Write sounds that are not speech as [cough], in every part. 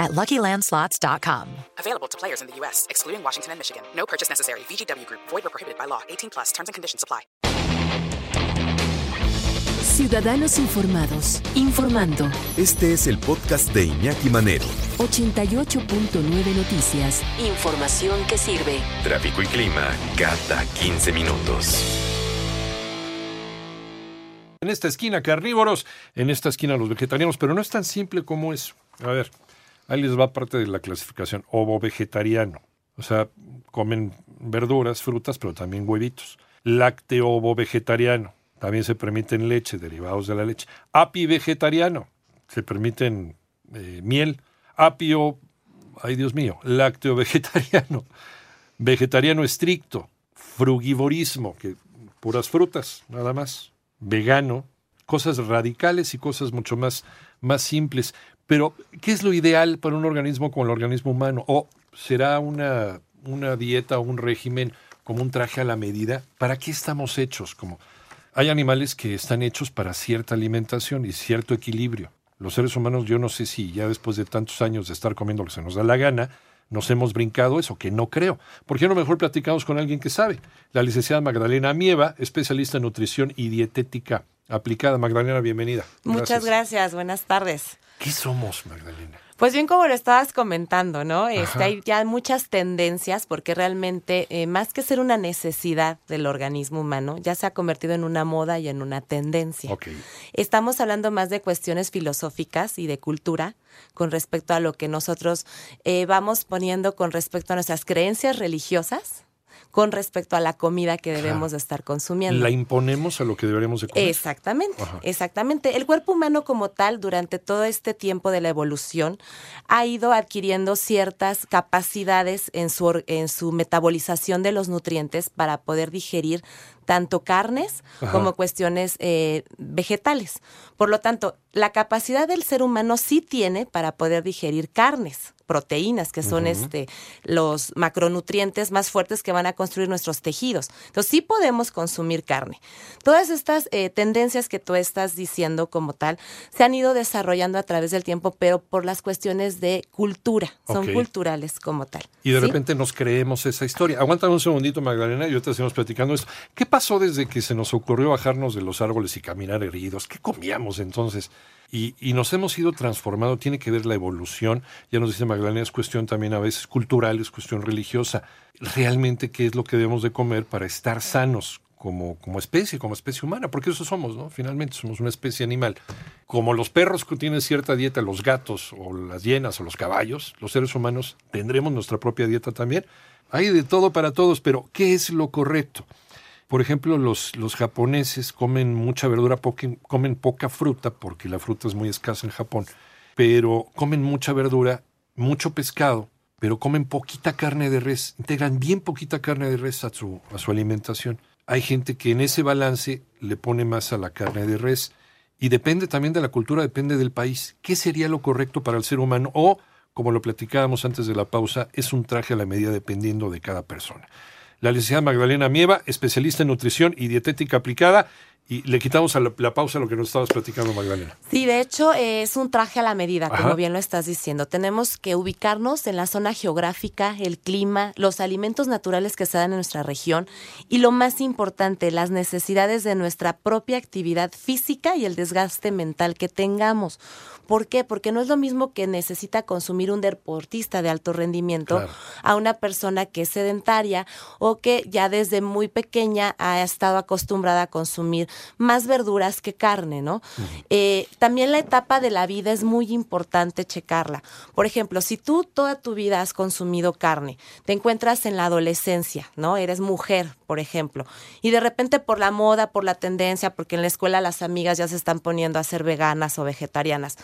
at LuckyLandSlots.com. Available to players in the U.S., excluding Washington and Michigan. No purchase necessary. VGW Group. Void or prohibited by law. 18 plus. Terms and conditions apply. Ciudadanos Informados, informando. Este es el podcast de Iñaki Manero. 88.9 Noticias. Información que sirve. Tráfico y clima cada 15 minutos. En esta esquina carnívoros, en esta esquina los vegetarianos, pero no es tan simple como eso. A ver, ahí les va parte de la clasificación. Ovo vegetariano. O sea, comen verduras, frutas, pero también huevitos. Lácteo ovo vegetariano. También se permiten leche, derivados de la leche. Api vegetariano. Se permiten eh, miel. Apio, ay Dios mío, lácteo [laughs] vegetariano. Vegetariano estricto. Frugivorismo, que puras frutas, nada más. Vegano. Cosas radicales y cosas mucho más, más simples. Pero, ¿qué es lo ideal para un organismo como el organismo humano? ¿O será una, una dieta o un régimen como un traje a la medida? ¿Para qué estamos hechos? Como hay animales que están hechos para cierta alimentación y cierto equilibrio. Los seres humanos, yo no sé si ya después de tantos años de estar comiendo lo que se nos da la gana, nos hemos brincado eso, que no creo. ¿Por qué no mejor platicamos con alguien que sabe? La licenciada Magdalena Mieva, especialista en nutrición y dietética aplicada. Magdalena, bienvenida. Muchas gracias, buenas tardes. ¿Qué somos, Magdalena? Pues bien, como lo estabas comentando, ¿no? Este, hay ya muchas tendencias porque realmente, eh, más que ser una necesidad del organismo humano, ya se ha convertido en una moda y en una tendencia. Ok. Estamos hablando más de cuestiones filosóficas y de cultura con respecto a lo que nosotros eh, vamos poniendo con respecto a nuestras creencias religiosas con respecto a la comida que debemos de estar consumiendo. La imponemos a lo que deberíamos de comer. Exactamente, Ajá. exactamente. El cuerpo humano como tal, durante todo este tiempo de la evolución, ha ido adquiriendo ciertas capacidades en su, en su metabolización de los nutrientes para poder digerir tanto carnes Ajá. como cuestiones eh, vegetales. Por lo tanto, la capacidad del ser humano sí tiene para poder digerir carnes, proteínas, que son este, los macronutrientes más fuertes que van a construir nuestros tejidos. Entonces, sí podemos consumir carne. Todas estas eh, tendencias que tú estás diciendo como tal se han ido desarrollando a través del tiempo, pero por las cuestiones de cultura, son culturales como tal. Y de ¿sí? repente nos creemos esa historia. Aguántame un segundito, Magdalena, y ahorita seguimos platicando esto. ¿Qué pasó desde que se nos ocurrió bajarnos de los árboles y caminar erguidos? ¿Qué comíamos entonces? Y, y nos hemos ido transformando, tiene que ver la evolución. Ya nos dice Magdalena, es cuestión también a veces cultural, es cuestión religiosa. Realmente, ¿qué es lo que debemos de comer para estar sanos? Como, como especie, como especie humana, porque eso somos, ¿no? Finalmente somos una especie animal. Como los perros que tienen cierta dieta, los gatos o las hienas o los caballos, los seres humanos tendremos nuestra propia dieta también. Hay de todo para todos, pero ¿qué es lo correcto? Por ejemplo, los, los japoneses comen mucha verdura, comen poca fruta, porque la fruta es muy escasa en Japón, pero comen mucha verdura, mucho pescado, pero comen poquita carne de res, integran bien poquita carne de res a su, a su alimentación. Hay gente que en ese balance le pone más a la carne de res y depende también de la cultura, depende del país. ¿Qué sería lo correcto para el ser humano? O, como lo platicábamos antes de la pausa, es un traje a la medida dependiendo de cada persona. La licenciada Magdalena Mieva, especialista en nutrición y dietética aplicada, y le quitamos a la, la pausa lo que nos estabas platicando, Magdalena. Sí, de hecho eh, es un traje a la medida, Ajá. como bien lo estás diciendo. Tenemos que ubicarnos en la zona geográfica, el clima, los alimentos naturales que se dan en nuestra región y lo más importante, las necesidades de nuestra propia actividad física y el desgaste mental que tengamos. ¿Por qué? Porque no es lo mismo que necesita consumir un deportista de alto rendimiento Claro. a una persona que es sedentaria o que ya desde muy pequeña ha estado acostumbrada a consumir más verduras que carne, ¿no? Eh, también la etapa de la vida es muy importante checarla. Por ejemplo, si tú toda tu vida has consumido carne, te encuentras en la adolescencia, ¿no? Eres mujer, por ejemplo, y de repente por la moda, por la tendencia, porque en la escuela las amigas ya se están poniendo a ser veganas o vegetarianas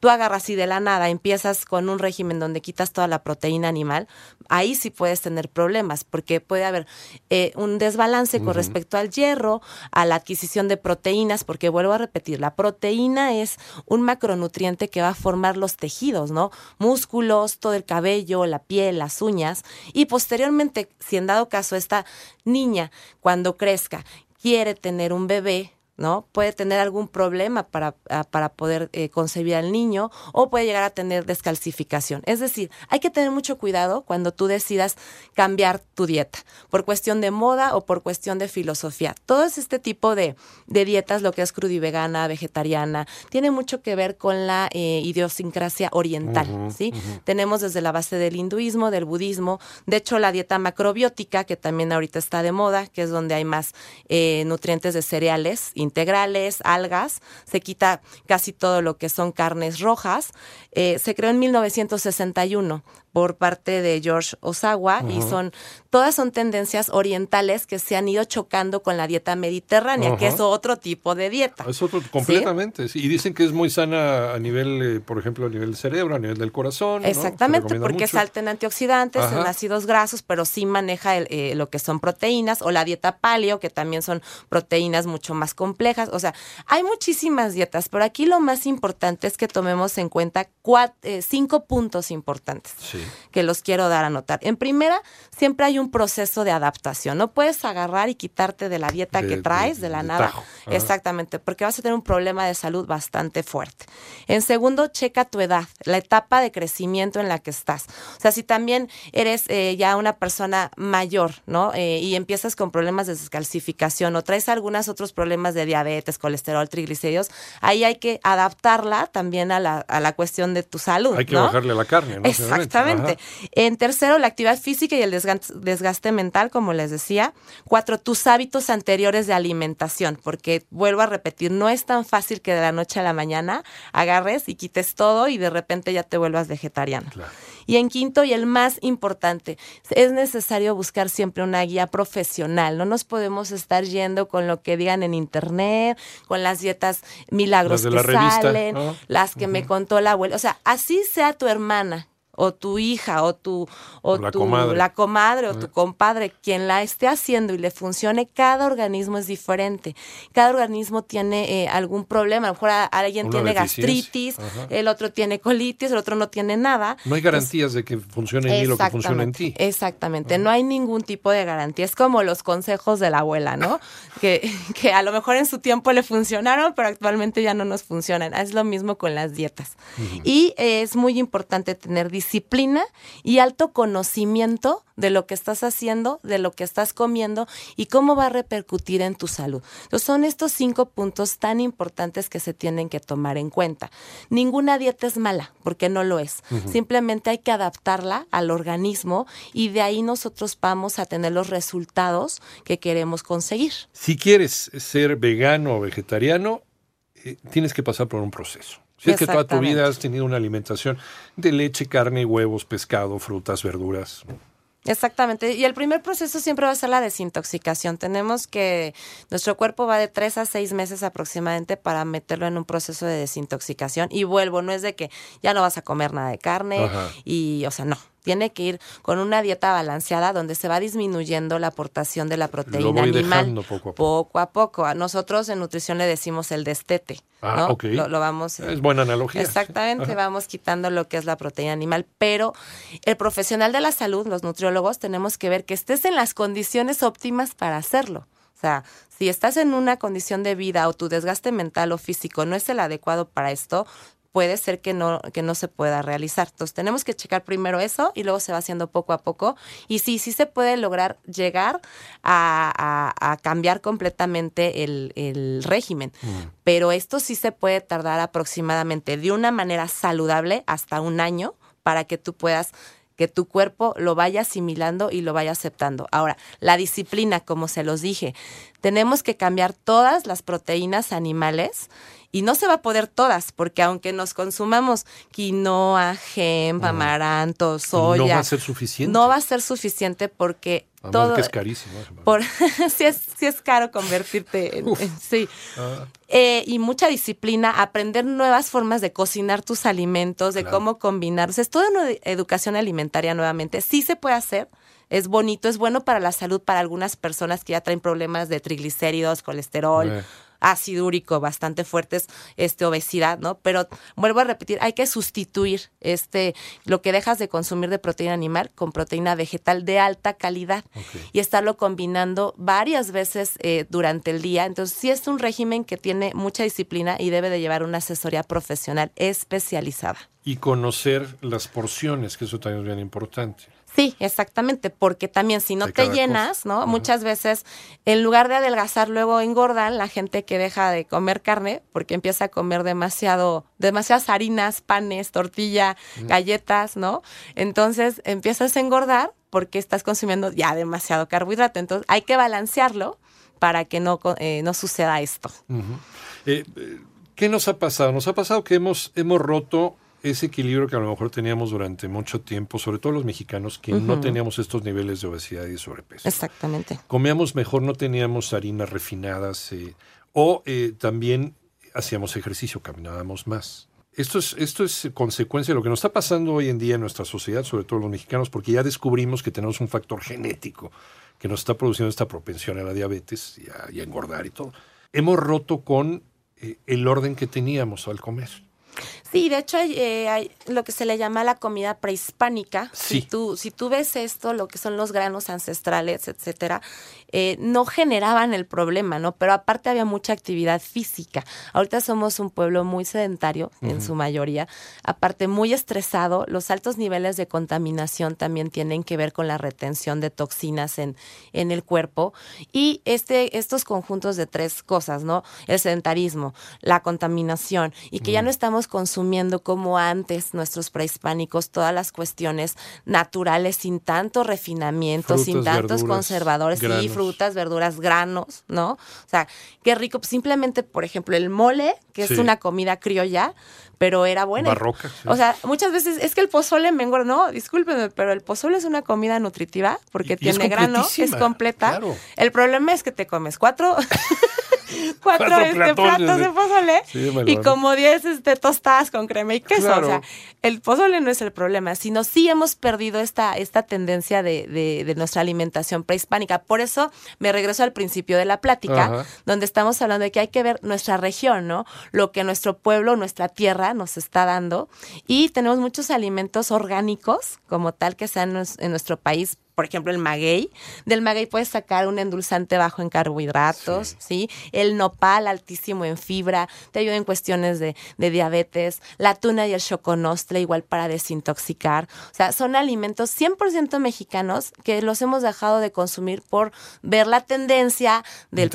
tú agarras y de la nada empiezas con un régimen donde quitas toda la proteína animal, ahí sí puedes tener problemas, porque puede haber eh, un desbalance con respecto al hierro, a la adquisición de proteínas, porque vuelvo a repetir, la proteína es un macronutriente que va a formar los tejidos, ¿no? Músculos, todo el cabello, la piel, las uñas, y posteriormente, si en dado caso esta niña, cuando crezca, quiere tener un bebé, ¿no? Puede tener algún problema para, ah, para poder eh, concebir al niño o puede llegar a tener descalcificación. Es decir, hay que tener mucho cuidado cuando tú decidas cambiar tu dieta, por cuestión de moda o por cuestión de filosofía. Todo este tipo de, dietas, lo que es crudivegana, vegetariana, tiene mucho que ver con la eh, idiosincrasia oriental, ¿sí? Tenemos desde la base del hinduismo, del budismo, de hecho la dieta macrobiótica, que también ahorita está de moda, que es donde hay más eh, nutrientes de cereales, integrales, algas, se quita casi todo lo que son carnes rojas. Eh, se creó en 1961 por parte de George Osawa y son todas son tendencias orientales que se han ido chocando con la dieta mediterránea, que es otro tipo de dieta. Es otro completamente, y dicen que es muy sana a nivel, eh, por ejemplo, a nivel del cerebro, a nivel del corazón. Exactamente, porque es alta en antioxidantes, en ácidos grasos, pero sí maneja eh, lo que son proteínas o la dieta paleo, que también son proteínas mucho más complejas. O sea, hay muchísimas dietas, pero aquí lo más importante es que tomemos en cuenta eh, cinco puntos importantes. Sí que los quiero dar a notar. En primera, siempre hay un proceso de adaptación. No puedes agarrar y quitarte de la dieta que traes de, la nada. Exactamente, porque vas a tener un problema de salud bastante fuerte. En segundo, checa tu edad, la etapa de crecimiento en la que estás. O sea, si también eres eh, ya una persona mayor, ¿no? Eh, y empiezas con problemas de descalcificación o traes algunos otros problemas de diabetes, colesterol, triglicéridos, ahí hay que adaptarla también a la, a la cuestión de tu salud. Hay que bajarle la carne, ¿no? Exactamente. En tercero, la actividad física y el desgaste, mental, como les decía. Cuatro, tus hábitos anteriores de alimentación, porque vuelvo a repetir, no es tan fácil que de la noche a la mañana agarres y quites todo y de repente ya te vuelvas vegetariano. Y en quinto, y el más importante, es necesario buscar siempre una guía profesional. No nos podemos estar yendo con lo que digan en internet, con las dietas milagros que salen, las que me contó la abuela. O sea, así sea tu hermana o tu hija o tu o la, comadre. la comadre o tu compadre, quien la esté haciendo y le funcione, cada organismo es diferente. Cada organismo tiene eh, algún problema. A lo mejor alguien tiene gastritis, el otro tiene colitis, el otro no tiene nada. No hay garantías de que funcione en mí lo que funciona en ti. Exactamente, no hay ningún tipo de garantía. Es como los consejos de la abuela, ¿no? [laughs] que, que a lo mejor en su tiempo le funcionaron, pero actualmente ya no nos funcionan. Es lo mismo con las dietas. Y es muy importante tener disciplina y alto conocimiento de lo que estás haciendo, de lo que estás comiendo y cómo va a repercutir en tu salud. Entonces son estos cinco puntos tan importantes que se tienen que tomar en cuenta. Ninguna dieta es mala, porque no lo es. Simplemente hay que adaptarla al organismo y de ahí nosotros vamos a tener los resultados que queremos conseguir. Si quieres ser vegano o vegetariano, eh, tienes que pasar por un proceso. Si es que toda tu vida has tenido una alimentación de leche, carne, huevos, pescado, frutas, verduras. Exactamente. Y el primer proceso siempre va a ser la desintoxicación. Tenemos que, nuestro cuerpo va de tres a seis meses aproximadamente para meterlo en un proceso de desintoxicación. Y vuelvo, no es de que ya no vas a comer nada de carne y, o sea, no tiene que ir con una dieta balanceada donde se va disminuyendo la aportación de la proteína animal poco a poco. poco a poco. A nosotros en nutrición le decimos el destete. Ah, ok. Lo, vamos. Es buena analogía. Exactamente, vamos quitando lo que es la proteína animal, pero el profesional de la salud, los nutriólogos, tenemos que ver que estés en las condiciones óptimas para hacerlo. O sea, si estás en una condición de vida o tu desgaste mental o físico no es el adecuado para esto, puede ser que no, que no se pueda realizar. Entonces tenemos que checar primero eso y luego se va haciendo poco a poco. Y sí, sí se puede lograr llegar a, cambiar completamente el, régimen. Mm. Pero esto sí se puede tardar aproximadamente de una manera saludable hasta un año para que tú puedas que tu cuerpo lo vaya asimilando y lo vaya aceptando. Ahora, la disciplina, como se los dije, tenemos que cambiar todas las proteínas animales y no se va a poder todas, porque aunque nos consumamos quinoa, gem, amaranto, soya. No va a ser suficiente. No va a ser suficiente porque todo que es carísimo. Por, [laughs] sí, es, sí es caro convertirte en, sí. Ah. Eh, y mucha disciplina, aprender nuevas formas de cocinar tus alimentos, de cómo combinarlos. Es toda una educación alimentaria nuevamente. Sí se puede hacer, es bonito, es bueno para la salud para algunas personas que ya traen problemas de triglicéridos, colesterol. Eh ácido úrico bastante fuertes, este, obesidad, ¿no? Pero vuelvo a repetir, hay que sustituir este, lo que dejas de consumir de proteína animal con proteína vegetal de alta calidad y estarlo combinando varias veces eh, durante el día. Entonces, sí es un régimen que tiene mucha disciplina y debe de llevar una asesoría profesional especializada. Y conocer las porciones, que eso también es bien importante. Sí, exactamente, porque también si no te llenas, ¿no? Muchas veces, en lugar de adelgazar, luego engordan la gente que deja de comer carne porque empieza a comer demasiado, demasiadas harinas, panes, tortilla, galletas, ¿no? Entonces empiezas a engordar porque estás consumiendo ya demasiado carbohidrato. Entonces hay que balancearlo para que no, eh, no suceda esto. Eh, eh, ¿Qué nos ha pasado? Nos ha pasado que hemos, hemos roto ese equilibrio que a lo mejor teníamos durante mucho tiempo, sobre todo los mexicanos, que no teníamos estos niveles de obesidad y sobrepeso. Exactamente. Comíamos mejor, no teníamos harinas refinadas eh, o eh, también hacíamos ejercicio, caminábamos más. Esto es, esto es consecuencia de lo que nos está pasando hoy en día en nuestra sociedad, sobre todo los mexicanos, porque ya descubrimos que tenemos un factor genético que nos está produciendo esta propensión a la diabetes y a, engordar y todo. Hemos roto con eh, el orden que teníamos al comer. Sí, de hecho eh, hay, lo que se le llama la comida prehispánica. Si tú si tú ves esto, lo que son los granos ancestrales, etcétera, eh, no generaban el problema, ¿no? Pero aparte había mucha actividad física. Ahorita somos un pueblo muy sedentario en su mayoría, aparte muy estresado. Los altos niveles de contaminación también tienen que ver con la retención de toxinas en, en el cuerpo y este estos conjuntos de tres cosas, ¿no? El sedentarismo, la contaminación y que ya no estamos consumiendo como antes nuestros prehispánicos todas las cuestiones naturales sin tanto refinamiento, sin tantos conservadores y frutas, verduras, granos, ¿no? O sea, qué rico. Simplemente, por ejemplo, el mole, que es una comida criolla, pero era buena. Barroca. O sea, muchas veces es que el pozole me engorda. No, discúlpenme, pero el pozole es una comida nutritiva porque tiene grano, es completa. El problema es que te comes cuatro. [laughs] [laughs] cuatro, este, platos de pozole y como diez este, tostadas con crema y queso. O sea, el pozole no es el problema, sino sí hemos perdido esta, esta tendencia de, de, nuestra alimentación prehispánica. Por eso me regreso al principio de la plática, donde estamos hablando de que hay que ver nuestra región, ¿no? Lo que nuestro pueblo, nuestra tierra nos está dando. Y tenemos muchos alimentos orgánicos, como tal, que sean en nuestro país por ejemplo, el maguey. Del maguey puedes sacar un endulzante bajo en carbohidratos, sí. El nopal altísimo en fibra, te ayuda en cuestiones de, diabetes. La tuna y el choconostle igual para desintoxicar. O sea, son alimentos 100% mexicanos que los hemos dejado de consumir por ver la tendencia del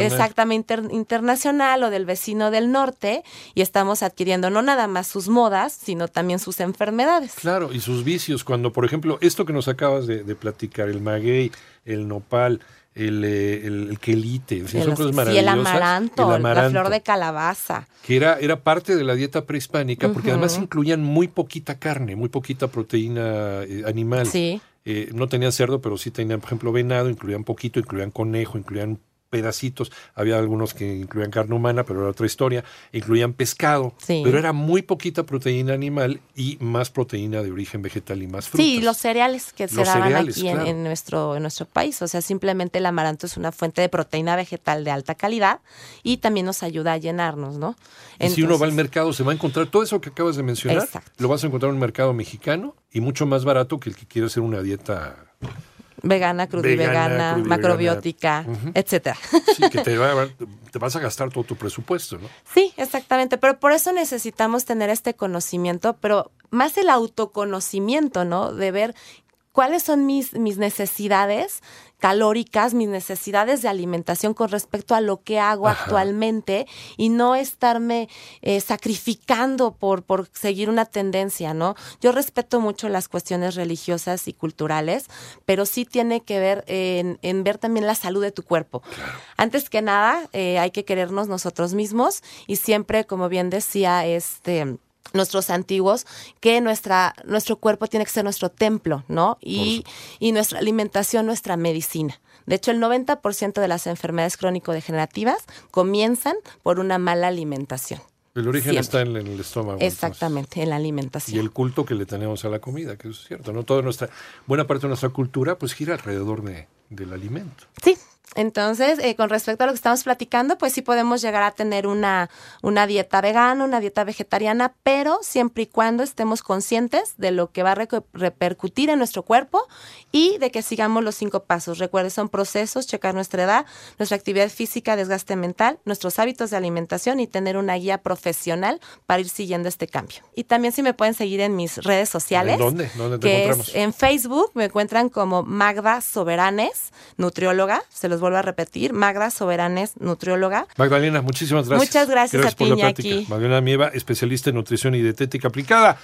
exactamente internacional o del vecino del norte y estamos adquiriendo no nada más sus modas, sino también sus enfermedades. Claro, y sus vicios. Cuando, por ejemplo, esto que nos acabas de, de platicar, el maguey, el nopal, el, eh, el, quelite, el, el amaranto, la flor de calabaza. Que era, era parte de la dieta prehispánica, porque además incluían muy poquita carne, muy poquita proteína eh, animal. Sí. Eh, no tenían cerdo, pero sí tenían, por ejemplo, venado, incluían poquito, incluían conejo, incluían pedacitos, había algunos que incluían carne humana, pero era otra historia, incluían pescado, pero era muy poquita proteína animal y más proteína de origen vegetal y más frutas. Sí, los cereales que se daban aquí en, nuestro, en nuestro país, o sea, simplemente el amaranto es una fuente de proteína vegetal de alta calidad y también nos ayuda a llenarnos, ¿no? y si uno va al mercado se va a encontrar todo eso que acabas de mencionar, lo vas a encontrar en un mercado mexicano y mucho más barato que el que quiere hacer una dieta vegana, crudivegana, vegana, macrobiótica, etcétera. Sí, que te, [laughs] te, vas a gastar todo tu presupuesto, ¿no? Sí, exactamente, pero por eso necesitamos tener este conocimiento, pero más el autoconocimiento, ¿no? De ver cuáles son mis, mis necesidades calóricas, mis necesidades de alimentación con respecto a lo que hago actualmente y no estarme eh, sacrificando por, por seguir una tendencia, ¿no? Yo respeto mucho las cuestiones religiosas y culturales, pero sí tiene que ver en, en ver también la salud de tu cuerpo. Antes que nada, eh, hay que querernos nosotros mismos y siempre, como bien decía, este nuestros antiguos, que nuestra, nuestro cuerpo tiene que ser nuestro templo, ¿no? Y, y nuestra alimentación, nuestra medicina. De hecho, el 90% de las enfermedades crónico-degenerativas comienzan por una mala alimentación. El origen está en, el estómago. Exactamente, en la alimentación. Y el culto que le tenemos a la comida, que es cierto, ¿no? Toda nuestra, buena parte de nuestra cultura, pues gira alrededor de, del alimento. Sí, entonces, eh, con respecto a lo que estamos platicando, pues sí podemos llegar a tener una, una dieta vegana, una dieta vegetariana, pero siempre y cuando estemos conscientes de lo que va a repercutir en nuestro cuerpo y de que sigamos los cinco pasos. Recuerden, son procesos, checar nuestra edad, nuestra actividad física, desgaste mental, nuestros hábitos de alimentación y tener una guía profesional para ir siguiendo este cambio. Y también si me pueden seguir en mis redes sociales. ¿En dónde? ¿Dónde te que encontramos? en Facebook me encuentran como Magda Soberanes, nutrióloga. Se los vuelvo a repetir, Magda Soberanes, nutrióloga. Magdalena, muchísimas gracias. Muchas gracias, a ti, Magdalena Mieva, especialista en nutrición y dietética aplicada.